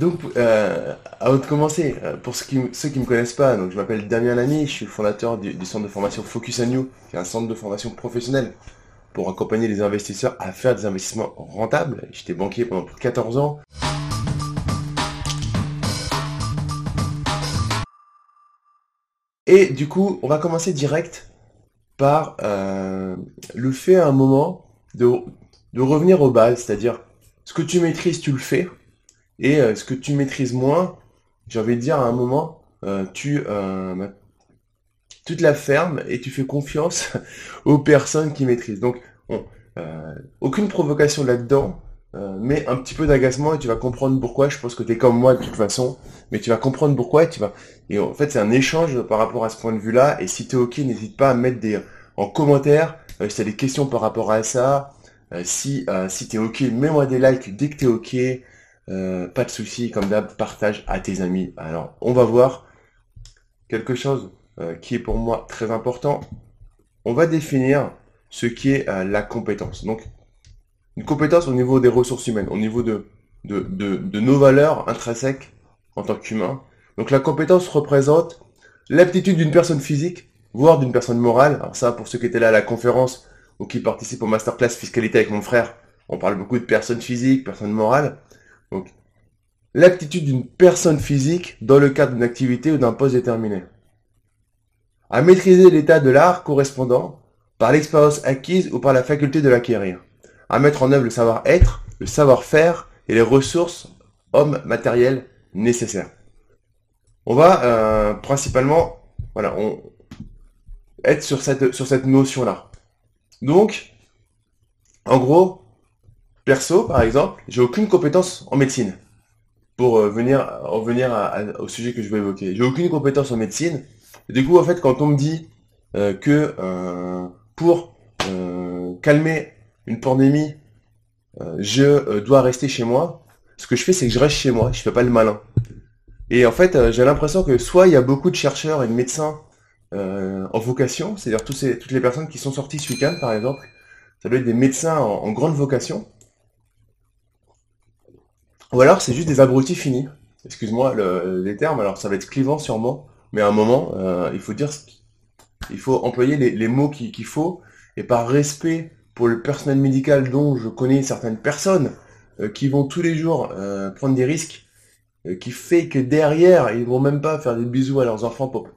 Donc, euh, avant de commencer, euh, pour ceux qui, ceux qui me connaissent pas, donc je m'appelle Damien Lamy, je suis fondateur du, centre de formation Focus on You, qui est un centre de formation professionnel pour accompagner les investisseurs à faire des investissements rentables. J'étais banquier pendant plus de 14 ans. Et du coup, on va commencer direct par euh, le fait à un moment de, de revenir aux bases, c'est-à-dire ce que tu maîtrises, tu le fais, et euh, ce que tu maîtrises moins, j'ai envie de dire à un moment, euh, tu, euh, tu te la fermes et tu fais confiance aux personnes qui maîtrisent. Donc, aucune provocation là-dedans, mais un petit peu d'agacement et tu vas comprendre pourquoi. Je pense que tu es comme moi de toute façon, mais tu vas comprendre pourquoi et en fait, c'est un échange par rapport à ce point de vue-là. Et si tu es ok, n'hésite pas à mettre des en commentaire si tu as des questions par rapport à ça. Si si tu es ok, mets-moi des likes dès que tu es ok. Euh, pas de souci, comme d'hab, partage à tes amis. Alors, on va voir quelque chose euh, qui est pour moi très important. On va définir ce qui est euh, la compétence. Donc, une compétence au niveau des ressources humaines, au niveau de, nos valeurs intrinsèques en tant qu'humain. Donc, la compétence représente l'aptitude d'une personne physique, voire d'une personne morale. Alors ça, pour ceux qui étaient là à la conférence ou qui participent au masterclass fiscalité avec mon frère, on parle beaucoup de personnes physiques, personnes morales. Donc, l'aptitude d'une personne physique dans le cadre d'une activité ou d'un poste déterminé. À maîtriser l'état de l'art correspondant par l'expérience acquise ou par la faculté de l'acquérir. À mettre en œuvre le savoir-être, le savoir-faire et les ressources hommes matérielles nécessaires. On va euh, principalement voilà, on, être sur cette, sur cette notion-là. Donc, en gros, Perso, par exemple, j'ai aucune compétence en médecine. Pour euh, venir, en venir au sujet que je vais évoquer. J'ai aucune compétence en médecine. Du coup, en fait, quand on me dit euh, que euh, pour calmer une pandémie, je dois rester chez moi, ce que je fais, c'est que je reste chez moi, je fais pas le malin. Et en fait, j'ai l'impression que soit il y a beaucoup de chercheurs et de médecins en vocation, c'est-à-dire toutes les personnes qui sont sorties ce week-end, par exemple, ça doit être des médecins en grande vocation, ou alors c'est juste des abrutis finis. Excuse-moi le- les termes, alors ça va être clivant sûrement, mais à un moment, euh, il faut dire, ce il faut employer les, les mots qui- qu'il faut, et par respect pour le personnel médical dont je connais certaines personnes euh, qui vont tous les jours euh, prendre des risques, qui fait que derrière, ils vont même pas faire des bisous à leurs enfants pour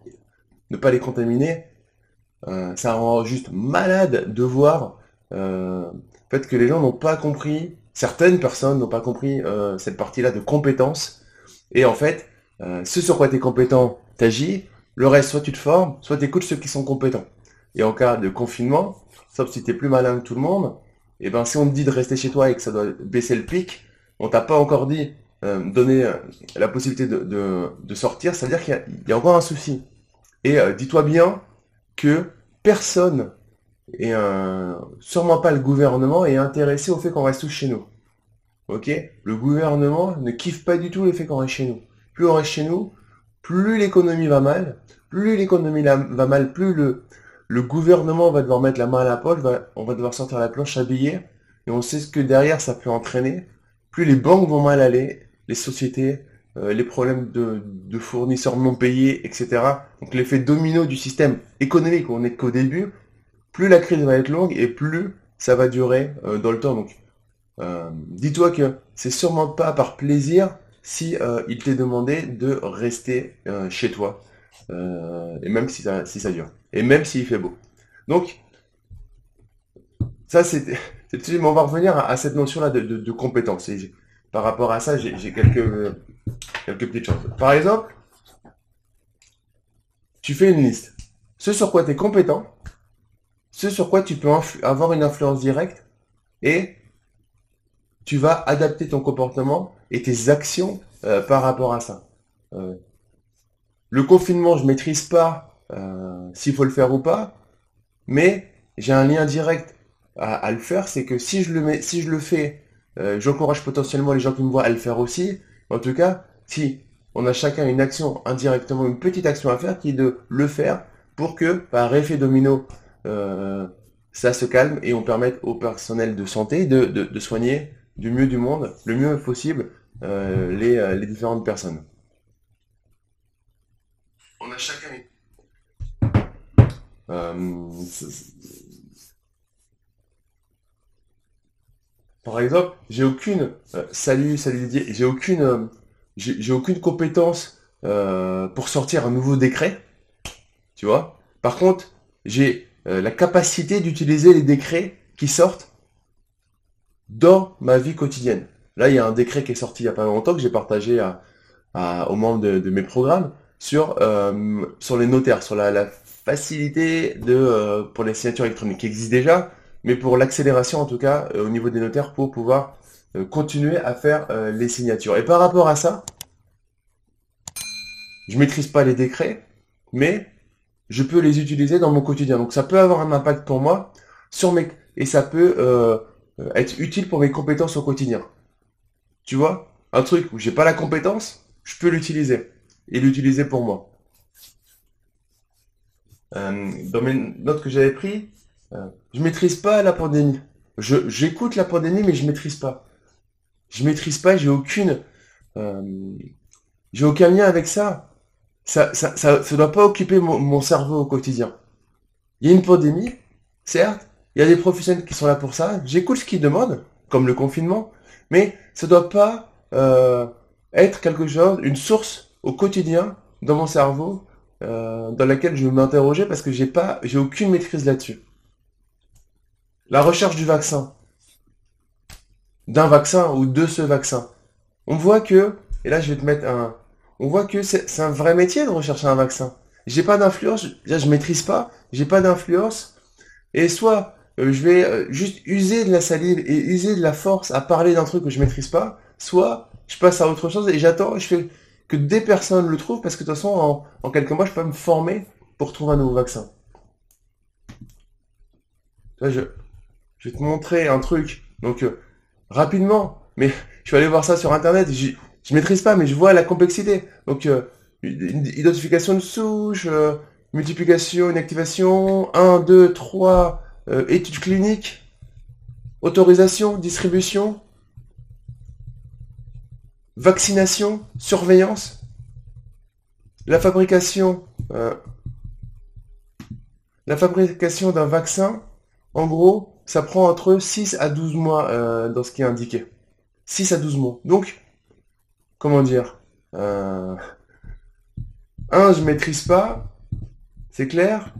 ne pas les contaminer, ça rend juste malade de voir le fait que les gens n'ont pas compris, certaines personnes n'ont pas compris euh, cette partie-là de compétence. Et en fait, euh, ce sur quoi tu es compétent, t'agis. Le reste, soit tu te formes, soit tu écoutes ceux qui sont compétents. Et en cas de confinement, sauf si tu plus malin que tout le monde, et ben si on te dit de rester chez toi et que ça doit baisser le pic, on t'a pas encore dit euh, donner euh, la possibilité de, de, sortir, ça veut dire qu'il y, a- il y a encore un souci. Et euh, dis-toi bien que personne et euh, sûrement pas le gouvernement est intéressé au fait qu'on reste tous chez nous. Ok? Le gouvernement ne kiffe pas du tout le fait qu'on reste chez nous. Plus on reste chez nous, plus l'économie va mal, plus l'économie va mal, plus le, le gouvernement va devoir mettre la main à la poche, on va devoir sortir la planche à billets, et on sait ce que derrière ça peut entraîner. Plus les banques vont mal aller, les sociétés, euh, les problèmes de, de fournisseurs non payés, etc. Donc l'effet domino du système économique, on n'est qu'au début, plus la crise va être longue et plus ça va durer euh, dans le temps. Donc, euh, dis-toi que c'est sûrement pas par plaisir si euh, il t'est demandé de rester chez toi, et même si ça, dure, et même s'il fait beau. Donc, ça c'est, mais on va revenir à, cette notion-là de, compétence. Par rapport à ça, j'ai j'ai quelques, quelques petites choses. Par exemple, tu fais une liste. Ce sur quoi tu es compétent, sur quoi tu peux avoir une influence directe et tu vas adapter ton comportement et tes actions euh, par rapport à ça. Euh, le confinement, je maîtrise pas euh, s'il faut le faire ou pas, mais j'ai un lien direct à, le faire, c'est que si je le mets, si je le fais, j'encourage potentiellement les gens qui me voient à le faire aussi. En tout cas, si on a chacun une action indirectement, une petite action à faire, qui est de le faire pour que, par effet domino, ça se calme et on permette au personnel de santé de, de, soigner du mieux du monde, le mieux possible, les, les différentes personnes. On a chacun euh, par exemple, j'ai aucune euh, salut, salut Didier, j'ai aucune euh, j'ai aucune compétence pour sortir un nouveau décret, tu vois. Par contre, j'ai la capacité d'utiliser les décrets qui sortent dans ma vie quotidienne. Là, il y a un décret qui est sorti il y a pas longtemps que j'ai partagé aux membres de, mes programmes sur sur les notaires, sur la, facilité euh, pour les signatures électroniques qui existent déjà, mais pour l'accélération en tout cas euh, au niveau des notaires pour pouvoir euh, continuer à faire les signatures. Et par rapport à ça, je maîtrise pas les décrets, mais je peux les utiliser dans mon quotidien. Donc ça peut avoir un impact pour moi sur mes et ça peut être utile pour mes compétences au quotidien. Tu vois, un truc où j'ai pas la compétence, je peux l'utiliser et l'utiliser pour moi. Euh, dans mes notes que j'avais pris, euh, je maîtrise pas la pandémie. Je, j'écoute la pandémie, mais je maîtrise pas. Je maîtrise pas, j'ai aucune, euh, j'ai aucun lien avec ça. Ça, ça, ça, ça doit pas occuper mon, mon, cerveau au quotidien. Il y a une pandémie, certes. Il y a des professionnels qui sont là pour ça. J'écoute ce qu'ils demandent, comme le confinement, mais ça doit pas euh, être quelque chose, une source au quotidien dans mon cerveau euh, dans laquelle je m'interrogeais parce que j'ai pas, j'ai aucune maîtrise là-dessus. La recherche du vaccin, d'un vaccin ou de ce vaccin. On voit que, et là je vais te mettre un, on voit que c'est un vrai métier de rechercher un vaccin. J'ai pas d'influence, je, je maîtrise pas, j'ai pas d'influence, et soit euh, je vais euh, juste user de la salive et user de la force à parler d'un truc que je maîtrise pas, soit je passe à autre chose et j'attends, je fais que des personnes le trouvent, parce que de toute façon, en, quelques mois, je peux me former pour trouver un nouveau vaccin. Je, vais te montrer un truc. Donc, euh, rapidement, mais je vais aller voir ça sur Internet. Je, maîtrise pas, mais je vois la complexité. Donc, euh, identification de souche, euh, multiplication, inactivation, 1, 2, 3, études cliniques, autorisation, distribution, vaccination, surveillance, la fabrication, euh, fabrication d'un vaccin, en gros, ça prend entre 6 à 12 mois euh, dans ce qui est indiqué. 6 à 12 mois. Donc, comment dire euh, Un, je maîtrise pas, c'est clair.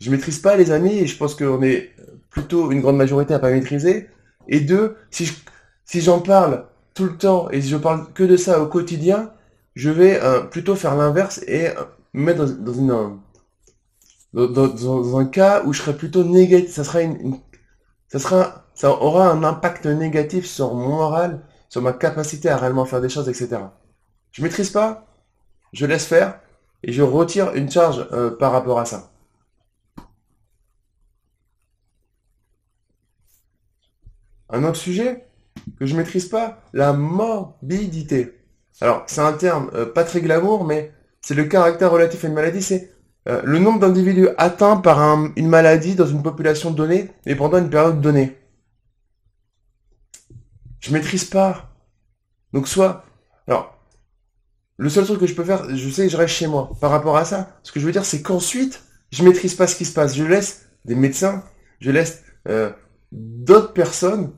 Je maîtrise pas les amis et je pense qu'on est plutôt une grande majorité à pas maîtriser. Et deux, si j'en parle tout le temps et si je parle que de ça au quotidien, je vais euh, plutôt faire l'inverse et euh, me mettre dans, une, dans, un cas où je serais plutôt négatif. Ça sera une, sera, ça aura un impact négatif sur mon moral, sur ma capacité à réellement faire des choses, etc. Je maîtrise pas, je laisse faire et je retire une charge euh, par rapport à ça. Un autre sujet, que je maîtrise pas, la morbidité. Alors, c'est un terme euh, pas très glamour, mais c'est le caractère relatif à une maladie, c'est euh, le nombre d'individus atteints par une maladie dans une population donnée et pendant une période donnée. Je maîtrise pas. Donc soit, alors, le seul truc que je peux faire, je sais que je reste chez moi. Par rapport à ça, ce que je veux dire, c'est qu'ensuite, je maîtrise pas ce qui se passe. Je laisse des médecins, je laisse euh, d'autres personnes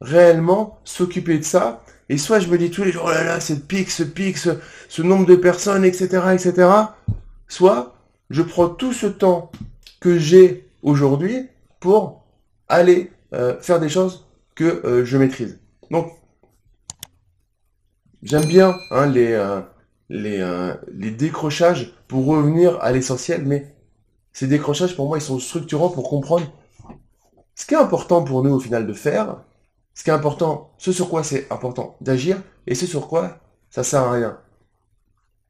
réellement s'occuper de ça. Et soit je me dis tous les jours, oh là là, cette pic, ce pic, ce, nombre de personnes, etc., etc. Soit je prends tout ce temps que j'ai aujourd'hui pour aller euh, faire des choses que euh, je maîtrise. Donc, j'aime bien hein, les, euh, les, décrochages pour revenir à l'essentiel, mais ces décrochages, pour moi, ils sont structurants pour comprendre ce qui est important pour nous au final de faire, ce qui est important, ce sur quoi c'est important d'agir, et ce sur quoi ça sert à rien.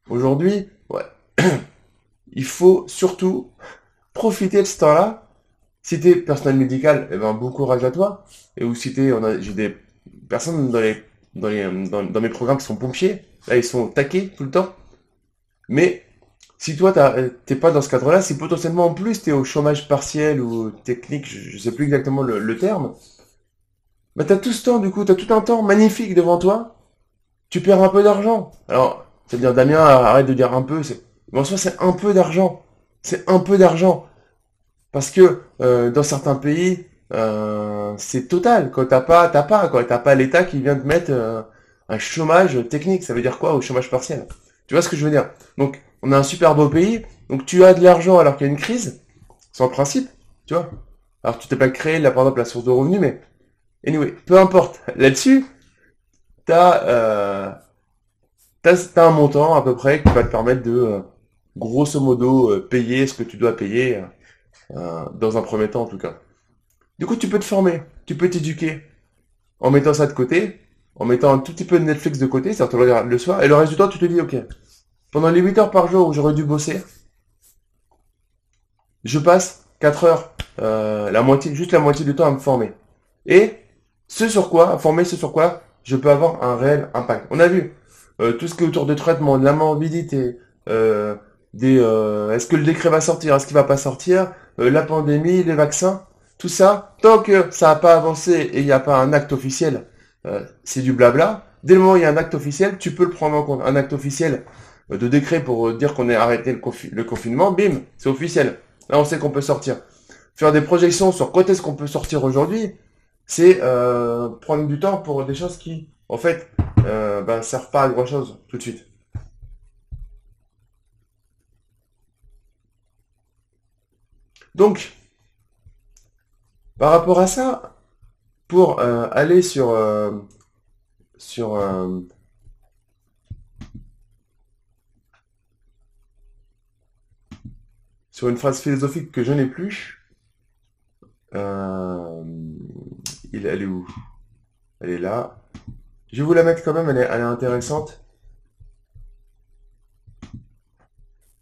Aujourd'hui, il faut surtout profiter de ce temps-là. Si t'es personnel médical, eh ben, bon courage à toi. Et ou si t'es, j'ai des personnes dans les, mes programmes qui sont pompiers. Là, ils sont taqués tout le temps. Mais, si toi, t'es pas dans ce cadre-là, si potentiellement en plus t'es au chômage partiel ou technique, je, je sais plus exactement le, terme, bah, t'as tout ce temps, du coup, t'as tout un temps magnifique devant toi tu perds un peu d'argent. Alors, ça veut dire Damien, arrête de dire un peu, c'est, mais c'est un peu d'argent. C'est un peu d'argent. Parce que euh, dans certains pays, euh, c'est total. Quand t'as pas, t'as pas, quoi. T'as pas l'État qui vient te mettre euh, un chômage technique. Ça veut dire quoi au chômage partiel? Tu vois ce que je veux dire? Donc, on a un super beau pays. Donc, tu as de l'argent alors qu'il y a une crise. C'est en principe, tu vois. Alors, tu t'es pas créé là, par exemple, la source de revenus, mais anyway, peu importe. Là-dessus, t'as, euh, t'as, un montant à peu près qui va te permettre de, euh, grosso modo, euh, payer ce que tu dois payer, dans un premier temps en tout cas. Du coup, tu peux te former, tu peux t'éduquer en mettant ça de côté, en mettant un tout petit peu de Netflix de côté, c'est-à-dire tu le regardes le soir, et le reste du temps, tu te dis, ok, pendant les 8 heures par jour où j'aurais dû bosser, je passe 4 heures, euh, la moitié, juste la moitié du temps à me former. Et ce sur quoi, former ce sur quoi, je peux avoir un réel impact. On a vu euh, tout ce qui est autour de traitement, de la morbidité, euh, est-ce que le décret va sortir, est-ce qu'il va pas sortir, la pandémie, les vaccins, tout ça, tant que ça n'a pas avancé et il n'y a pas un acte officiel, euh, c'est du blabla. Dès le moment où il y a un acte officiel, tu peux le prendre en compte. Un acte officiel de décret pour dire qu'on est arrêté le, confinement, bim, c'est officiel. Là, on sait qu'on peut sortir. Faire des projections sur quand est-ce qu'on peut sortir aujourd'hui, c'est euh, prendre du temps pour des choses qui, en fait, euh, ben, servent pas à grand chose tout de suite. Donc, par rapport à ça, pour euh, aller sur euh, euh, sur une phrase philosophique que je n'ai plus, elle est où? Elle est là. Je vais vous la mettre quand même, elle est, elle est intéressante.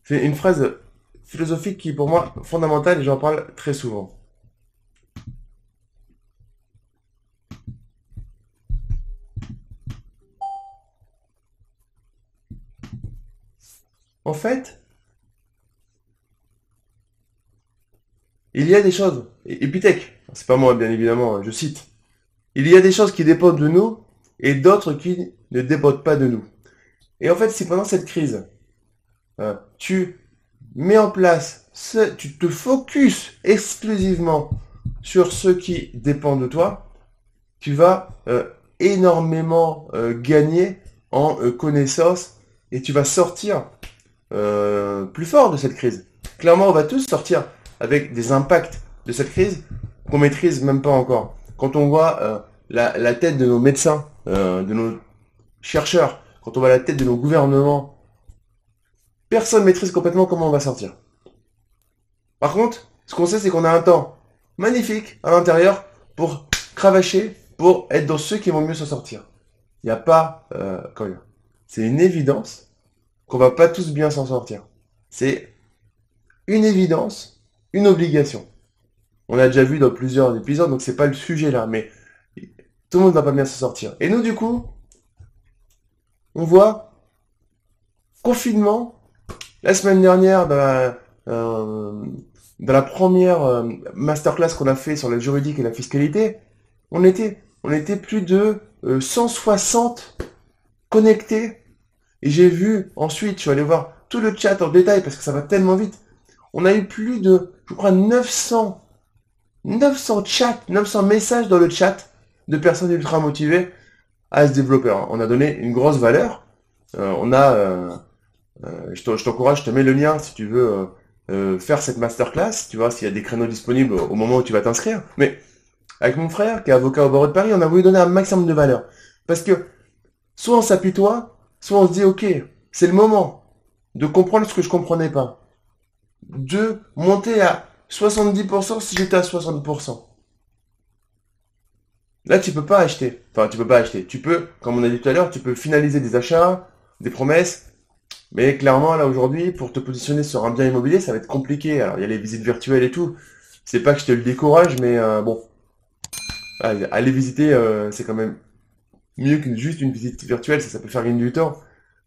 C'est une phrase philosophique qui, pour moi, fondamentale et j'en parle très souvent. En fait, il y a des choses, Epithèque, c'est pas moi bien évidemment, je cite, il y a des choses qui dépendent de nous et d'autres qui ne dépendent pas de nous. Et en fait, si pendant cette crise, euh, tu mets en place, ce, tu te focuses exclusivement sur ce qui dépend de toi, tu vas euh, énormément euh, gagner en connaissance et tu vas sortir euh, plus fort de cette crise. Clairement, on va tous sortir avec des impacts de cette crise qu'on maîtrise même pas encore. Quand on voit euh, la, tête de nos médecins, euh, de nos chercheurs, quand on voit la tête de nos gouvernements, personne maîtrise complètement comment on va sortir. Par contre, ce qu'on sait, c'est qu'on a un temps magnifique à l'intérieur pour cravacher, pour être dans ceux qui vont mieux s'en sortir. Il n'y a pas... Euh, c'est une évidence qu'on va pas tous bien s'en sortir. C'est une évidence, une obligation. On a déjà vu dans plusieurs épisodes, donc c'est pas le sujet là, mais tout le monde va pas bien s'en sortir. Et nous, du coup, on voit confinement. La semaine dernière, dans la, euh, dans la première euh, masterclass qu'on a fait sur la juridique et la fiscalité, on était, on était plus de 160 euh, connectés et j'ai vu, ensuite, je suis allé voir tout le chat en détail parce que ça va tellement vite. On a eu plus de, je crois, 900, 900 chats, 900 messages dans le chat de personnes ultra motivées à ce développeur. On a donné une grosse valeur. Euh, on a, euh, euh, je t'encourage, je te mets le lien si tu veux faire cette masterclass. Tu vois s'il y a des créneaux disponibles au moment où tu vas t'inscrire. Mais avec mon frère, qui est avocat au barreau de Paris, on a voulu donner un maximum de valeur. Parce que soit on s'appuie toi, Soit on se dit, ok, c'est le moment de comprendre ce que je comprenais pas. De monter à 70% si j'étais à 60%. Là, tu peux pas acheter. Enfin, tu peux pas acheter. Tu peux, comme on a dit tout à l'heure, tu peux finaliser des achats, des promesses. Mais clairement, là, aujourd'hui, pour te positionner sur un bien immobilier, ça va être compliqué. Alors, il y a les visites virtuelles et tout. C'est pas que je te le décourage, mais euh, bon. Aller visiter, euh, c'est quand même mieux que juste une visite virtuelle, ça, ça peut faire gagner du temps.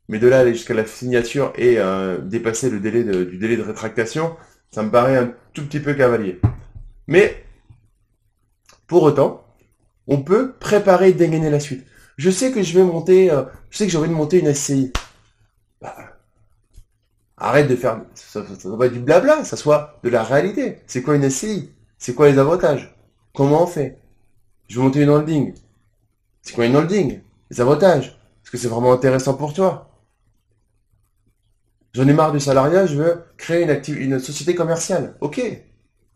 Mais de là aller jusqu'à la signature et euh, dépasser le délai de, du délai de rétractation, ça me paraît un tout petit peu cavalier. Mais, pour autant, on peut préparer et dégainer la suite. Je sais que je vais monter, euh, je sais que j'ai envie de monter une SCI. Bah, arrête de faire, ça, ça, va être du blabla, ça soit de la réalité. C'est quoi une SCI C'est quoi les avantages? Comment on fait? Je veux monter une holding. C'est quoi une holding? Les avantages Est-ce que c'est vraiment intéressant pour toi? J'en ai marre du salariat, je veux créer une, une société commerciale. Ok.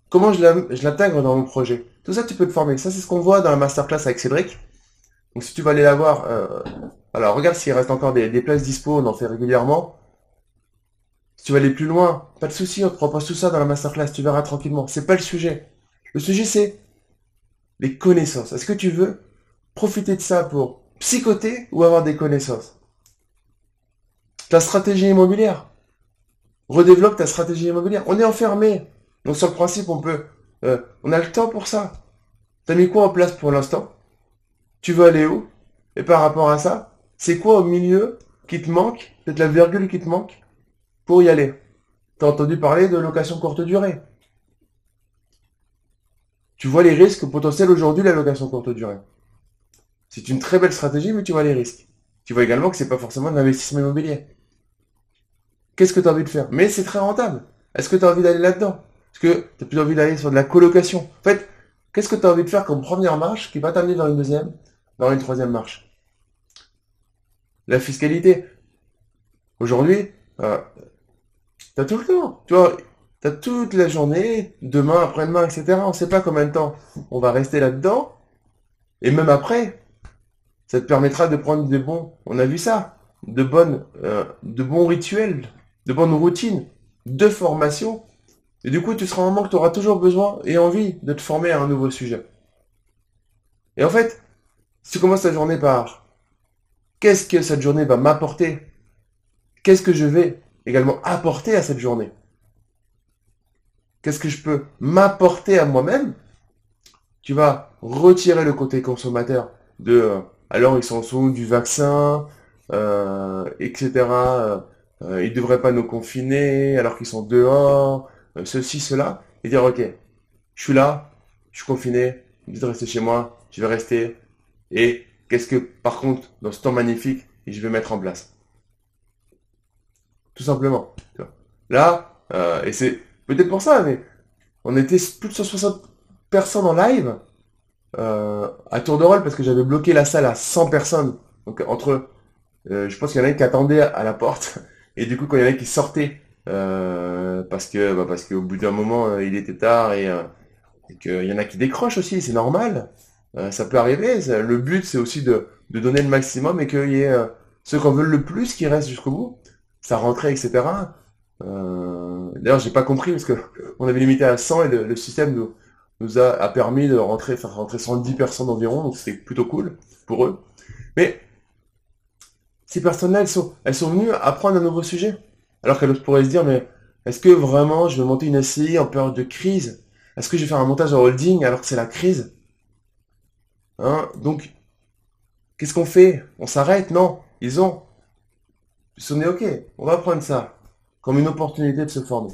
Comment je l'intègre dans mon projet? Tout ça, tu peux te former. Ça, c'est ce qu'on voit dans la masterclass avec Cédric. Donc, si tu vas aller la voir, euh, alors regarde s'il reste encore des, places dispo, on en fait régulièrement. Si tu veux aller plus loin, pas de souci, on te propose tout ça dans la masterclass, tu verras tranquillement. C'est pas le sujet. Le sujet, c'est les connaissances. Est-ce que tu veux profiter de ça pour psychoter ou avoir des connaissances Ta stratégie immobilière. Redéveloppe ta stratégie immobilière. On est enfermé. Donc sur le principe, on peut... Euh, on a le temps pour ça. T'as mis quoi en place pour l'instant? Tu veux aller où? Et par rapport à ça, c'est quoi au milieu qui te manque? Peut-être la virgule qui te manque pour y aller. T'as entendu parler de location courte durée tu vois les risques potentiels aujourd'hui la location courte durée. C'est une très belle stratégie, mais tu vois les risques. Tu vois également que c'est pas forcément de l'investissement immobilier. Qu'est-ce que tu as envie de faire? Mais c'est très rentable. Est-ce que tu as envie d'aller là-dedans? Est-ce que tu as plus envie d'aller sur de la colocation En fait, qu'est-ce que tu as envie de faire comme première marche qui va t'amener dans une deuxième, dans une troisième marche? La fiscalité. Aujourd'hui, euh, tu as tout le temps. Tu vois, T'as toute la journée, demain, après-demain, etc. On ne sait pas combien de temps on va rester là-dedans. Et même après, ça te permettra de prendre des bons, on a vu ça, de bonnes, euh, de bons rituels, de bonnes routines, de formation. Et du coup, tu seras un moment que tu auras toujours besoin et envie de te former à un nouveau sujet. Et en fait, si tu commences ta journée par qu'est-ce que cette journée va m'apporter? Qu'est-ce que je vais également apporter à cette journée? Qu'est-ce que je peux m'apporter à moi-même? Tu vas retirer le côté consommateur de euh, alors ils sont sous du vaccin, euh, etc. Euh, euh, ils ne devraient pas nous confiner alors qu'ils sont dehors, ceci, cela, et dire ok, je suis là, je suis confiné, je de rester chez moi, je vais rester, et qu'est-ce que par contre dans ce temps magnifique je vais mettre en place? Tout simplement. Là, et c'est Peut-être pour ça, mais on était plus de 160 personnes en live euh, à tour de rôle parce que j'avais bloqué la salle à 100 personnes. Donc entre, euh, je pense qu'il y en a qui attendaient à la porte et du coup quand il y en a qui sortaient euh, parce que bah, parce qu'au bout d'un moment il était tard et, qu'il y en a qui décrochent aussi, c'est normal. ça peut arriver. le but c'est aussi de, donner le maximum et qu'il y ait ceux qui en veulent le plus qui restent jusqu'au bout. Ça rentrait, etc. Euh, d'ailleurs, j'ai pas compris parce que on avait limité à 100 et le, système nous, nous a, permis de rentrer, faire rentrer 110 personnes environ, donc c'était plutôt cool pour eux. Mais ces personnes-là, elles sont, elles sont venues apprendre un nouveau sujet. Alors qu'elles pourraient se dire, mais est-ce que vraiment je vais monter une SCI en période de crise? Est-ce que je vais faire un montage en holding alors que c'est la crise? Hein? Donc, qu'est-ce qu'on fait? On s'arrête? Non, ils ont. Ils sont ok, on va prendre ça comme une opportunité de se former.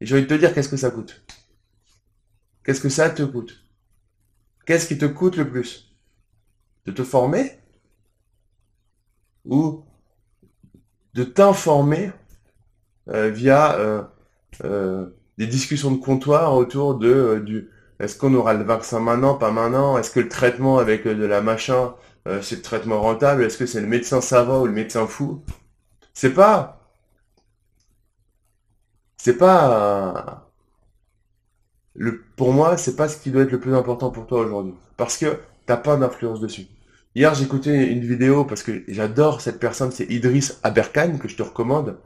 Et j'ai envie de te dire qu'est-ce que ça coûte? Qu'est-ce que ça te coûte? Qu'est-ce qui te coûte le plus? De te former? Ou de t'informer euh, via euh, euh, des discussions de comptoir autour de du est-ce qu'on aura le vaccin maintenant, pas maintenant? Est-ce que le traitement avec de la machin, c'est le traitement rentable? Est-ce que c'est le médecin savant ou le médecin fou? C'est pas c'est pas pour moi c'est pas ce qui doit être le plus important pour toi aujourd'hui. Parce que t'as pas d'influence dessus. Hier écouté une vidéo parce que j'adore cette personne c'est Idriss Aberkan que je te recommande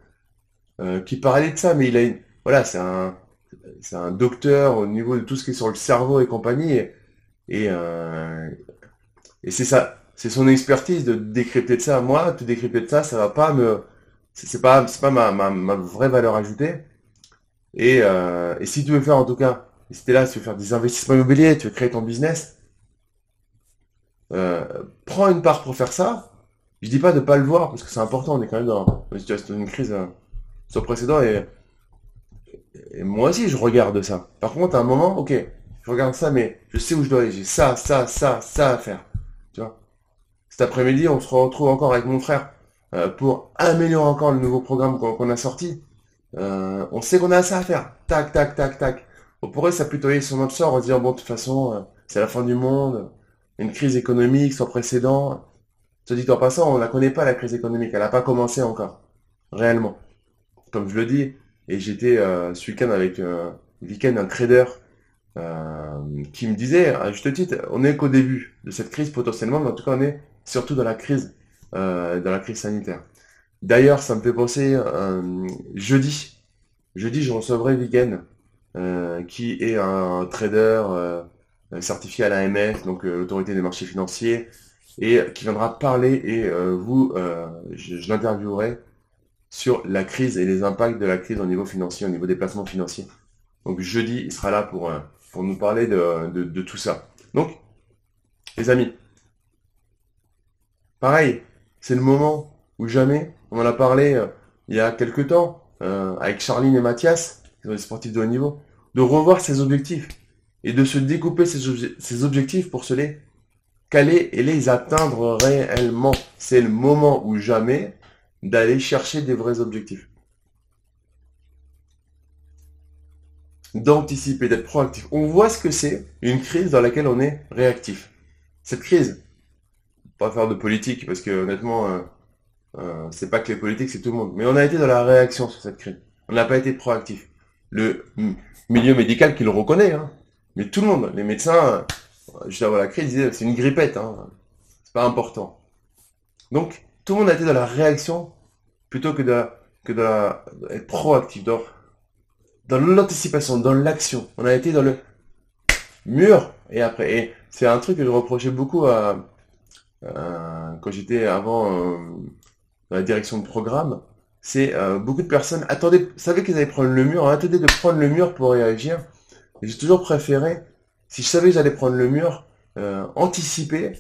euh, qui parlait de ça mais il a une voilà c'est un c'est un docteur au niveau de tout ce qui est sur le cerveau et compagnie et et, euh, et c'est ça c'est son expertise de décrypter de ça. Moi te décrypter de ça ça va pas me c'est pas c'est pas ma, vraie valeur ajoutée. Euh, et, si tu veux faire en tout cas, tu es là, tu veux faire des investissements immobiliers, tu veux créer ton business, euh, prends une part pour faire ça. Je dis pas de pas le voir parce que c'est important, on est quand même dans une situation d'une crise euh, sur précédent et, et, moi aussi je regarde ça. Par contre, à un moment, ok, je regarde ça, mais je sais où je dois aller, j'ai ça, ça, ça, ça à faire. Tu vois? Cet après-midi, on se retrouve encore avec mon frère euh, pour améliorer encore le nouveau programme qu'on a sorti. Euh, on sait qu'on a ça à faire. Tac, tac, tac, tac. On pourrait s'apitoyer sur notre sort en disant, bon, de toute façon, euh, c'est la fin du monde, une crise économique sans précédent. Se dit en passant, on la connaît pas, la crise économique. Elle n'a pas commencé encore. Réellement. Comme je le dis, et j'étais ce week-end avec week-end un trader qui me disait, à juste titre, on n'est qu'au début de cette crise potentiellement, mais en tout cas, on est surtout dans la crise, sanitaire. D'ailleurs, ça me fait penser, euh, jeudi, jeudi, je recevrai Vigen, euh, qui est un trader euh, certifié à l'AMF, donc l'autorité des marchés financiers, et qui viendra parler, et vous, je, l'interviewerai sur la crise et les impacts de la crise au niveau financier, au niveau des placements financiers. Donc jeudi, il sera là pour, pour nous parler de, de tout ça. Donc, les amis, pareil, c'est le moment ou jamais. On en a parlé euh, il y a quelques temps euh, avec Charline et Mathias, qui sont des sportifs de haut niveau, de revoir ses objectifs et de se découper ses, objectifs pour se les caler et les atteindre réellement. C'est le moment ou jamais d'aller chercher des vrais objectifs. D'anticiper, d'être proactif. On voit ce que c'est une crise dans laquelle on est réactif. Cette crise, pas faire de politique parce que honnêtement, euh, euh, c'est pas que les politiques, c'est tout le monde. Mais on a été dans la réaction sur cette crise. On n'a pas été proactif. Le milieu médical qui le reconnaît, hein. mais tout le monde, les médecins, euh, juste avant la crise, disaient c'est une grippette, hein. c'est pas important. Donc tout le monde a été dans la réaction plutôt que de que de proactif, dans, dans l'anticipation, dans l'action. On a été dans le mur et après. Et c'est un truc que je reprochais beaucoup à, quand j'étais avant euh, dans la direction de programme, c'est euh, beaucoup de personnes attendaient, savaient qu'ils allaient prendre le mur, attendaient de prendre le mur pour réagir. J'ai toujours préféré, si je savais que j'allais prendre le mur, euh, anticiper,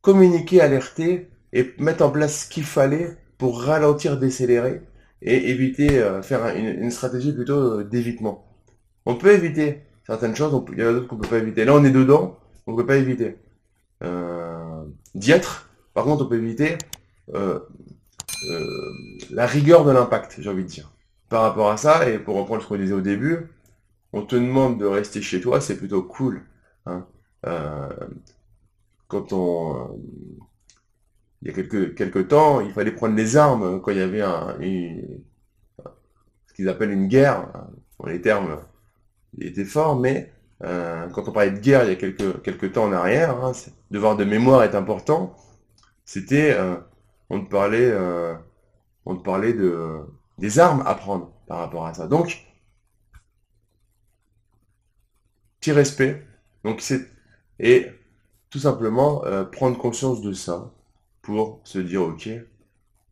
communiquer, alerter et mettre en place ce qu'il fallait pour ralentir, décélérer et éviter, euh, faire une, stratégie plutôt d'évitement. On peut éviter certaines choses, il y en a d'autres qu'on peut pas éviter. Là, on est dedans, on peut pas éviter. D'y être, par contre, on peut éviter la rigueur de l'impact, j'ai envie de dire. Par rapport à ça, et pour reprendre ce qu'on disait au début, on te demande de rester chez toi, c'est plutôt cool. Hein. Euh, quand on... il y a quelques, quelques temps, il fallait prendre les armes quand il y avait un, ce qu'ils appellent une guerre. les termes étaient forts, mais euh, quand on parlait de guerre il y a quelques, quelques temps en arrière, hein, devoir de mémoire est important. C'était on te parlait, euh, on te parlait de, des armes à prendre par rapport à ça. Donc, petit respect. Donc, c'est, et tout simplement euh, prendre conscience de ça pour se dire, ok,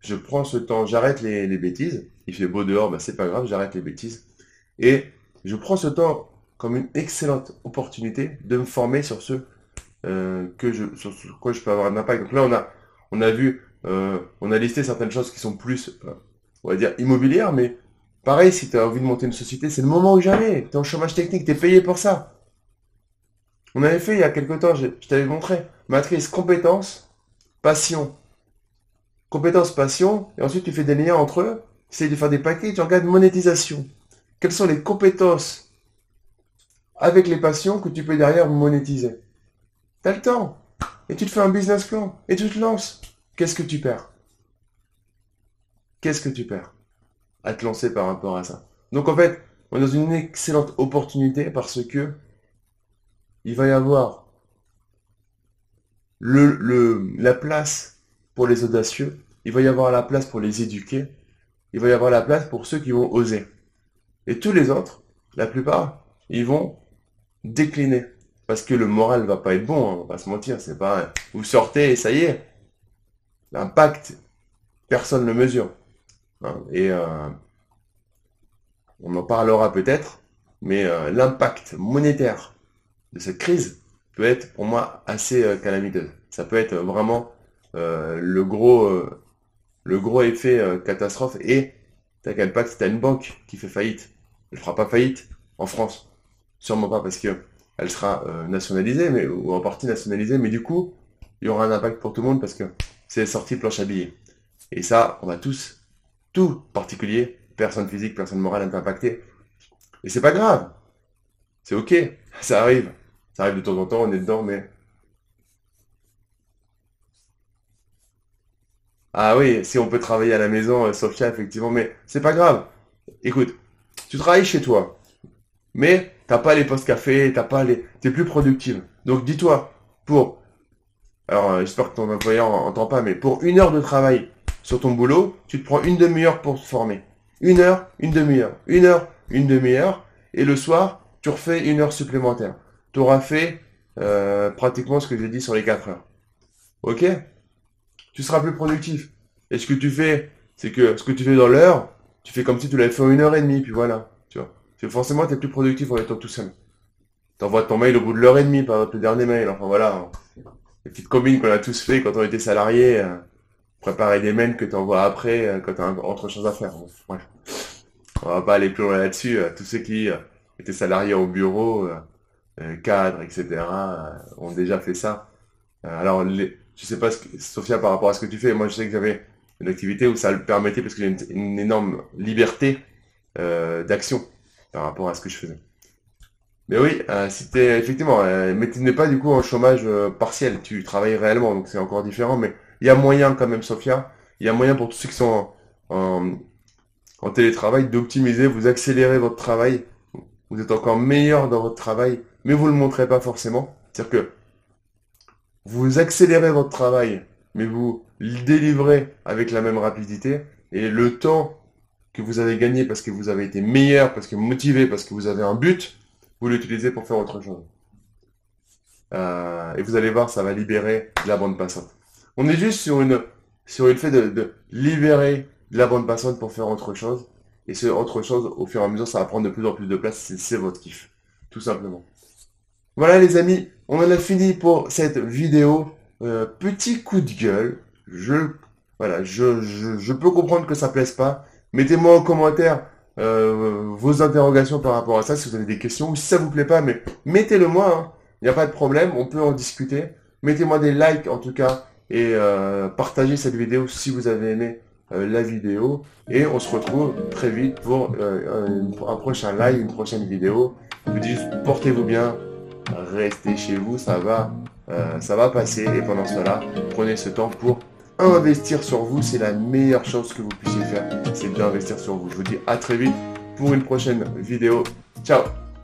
je prends ce temps, j'arrête les, bêtises. Il fait beau dehors, ben c'est pas grave, j'arrête les bêtises. Et je prends ce temps comme une excellente opportunité de me former sur ce euh, que je, sur quoi je peux avoir un impact. Donc là, on a, on a vu euh, on a listé certaines choses qui sont plus, euh, on va dire, immobilières, mais pareil, si tu as envie de monter une société, c'est le moment ou jamais. Tu es en chômage technique, tu es payé pour ça. On avait fait il y a quelque temps, je, t'avais montré, matrice compétence, passion. Compétence, passion, et ensuite tu fais des liens entre eux, tu de faire des paquets, tu regardes monétisation. Quelles sont les compétences avec les passions que tu peux derrière monétiser? T'as le temps. Et tu te fais un business plan. Et tu te lances. Qu'est-ce que tu perds? Qu'est-ce que tu perds? À te lancer par rapport à ça Donc en fait, on est dans une excellente opportunité parce que il va y avoir le, la place pour les audacieux, il va y avoir la place pour les éduquer, il va y avoir la place pour ceux qui vont oser. Et tous les autres, la plupart, ils vont décliner. Parce que le moral va pas être bon, hein, on va se mentir, c'est pas vous sortez et ça y est, L'impact, personne ne le mesure. Hein. Et euh, on en parlera peut-être, mais euh, l'impact monétaire de cette crise peut être pour moi assez euh, calamiteux. Ça peut être vraiment le gros le gros effet catastrophe et t'as quel impact si t'as une banque qui fait faillite. Elle fera pas faillite en France. Sûrement pas parce que elle sera nationalisée, mais ou en partie nationalisée, mais du coup, il y aura un impact pour tout le monde parce que c'est sorti planche à billets. Et ça, on va tous, tout particulier, personne physique, personne morale, être impacté. Et c'est pas grave. C'est ok. Ça arrive. Ça arrive de temps en temps, on est dedans, mais... Ah oui, si on peut travailler à la maison, euh, Sophia, effectivement, mais c'est pas grave. Écoute, tu travailles chez toi, mais t'as pas les postes café, t'as pas les... T'es plus productive. Donc dis-toi, pour... Alors, euh, j'espère que ton employeur entend pas, mais pour une heure de travail sur ton boulot, tu te prends une demi-heure pour te former. Une heure, une demi-heure. Une heure, une demi-heure. Et le soir, tu refais une heure supplémentaire. Tu auras fait euh, pratiquement ce que j'ai dit sur les 4 heures. Ok? Tu seras plus productif. Et ce que tu fais, c'est que ce que tu fais dans l'heure, tu fais comme si tu l'avais fait en une heure et demie, puis voilà. Tu vois? forcément, tu es plus productif en étant tout seul. Tu envoies ton mail au bout de l'heure et demie, par le dernier mail. Enfin voilà. Les petites combines qu'on a tous fait quand on était salarié. Euh, préparer des mails que tu envoies après euh, quand tu as autre chose à faire. On va pas aller plus loin là-dessus. Euh, tous ceux qui étaient salariés au bureau, cadres, etc., ont déjà fait ça. alors, les, je sais pas, ce que, Sophia, par rapport à ce que tu fais, moi je sais que j'avais une activité où ça le permettait parce que j'ai une, énorme liberté d'action par rapport à ce que je faisais. Mais oui, euh, c'était effectivement, euh, mais tu n'es pas du coup en chômage euh, partiel, tu travailles réellement, donc c'est encore différent, mais il y a moyen quand même, Sophia, il y a moyen pour tous ceux qui sont en, en, télétravail d'optimiser, vous accélérez votre travail, vous êtes encore meilleur dans votre travail, mais vous ne le montrez pas forcément. C'est-à-dire que vous accélérez votre travail, mais vous le délivrez avec la même rapidité, et le temps que vous avez gagné parce que vous avez été meilleur, parce que motivé, parce que vous avez un but, vous l'utilisez pour faire autre chose. Euh, et vous allez voir, ça va libérer la bande passante. On est juste sur une sur le fait de, libérer la bande passante pour faire autre chose. Et ce autre chose, au fur et à mesure, ça va prendre de plus en plus de place. C'est votre kiff. Tout simplement. Voilà les amis, on en a fini pour cette vidéo. Euh, petit coup de gueule. Je, voilà, je, je, je peux comprendre que ça plaise pas. Mettez-moi en commentaire euh, vos interrogations par rapport à ça, si vous avez des questions, ou si ça vous plaît pas, mais mettez-le moi, hein. il n'y a pas de problème, on peut en discuter. Mettez-moi des likes en tout cas, et euh, partagez cette vidéo si vous avez aimé euh, la vidéo. Et on se retrouve très vite pour un prochain live, une prochaine vidéo. Je vous dis portez-vous bien, restez chez vous, ça va, ça va passer. Et pendant cela, prenez ce temps pour investir sur vous, c'est la meilleure chose que vous puissiez faire, c'est d'investir sur vous. Je vous dis à très vite pour une prochaine vidéo. Ciao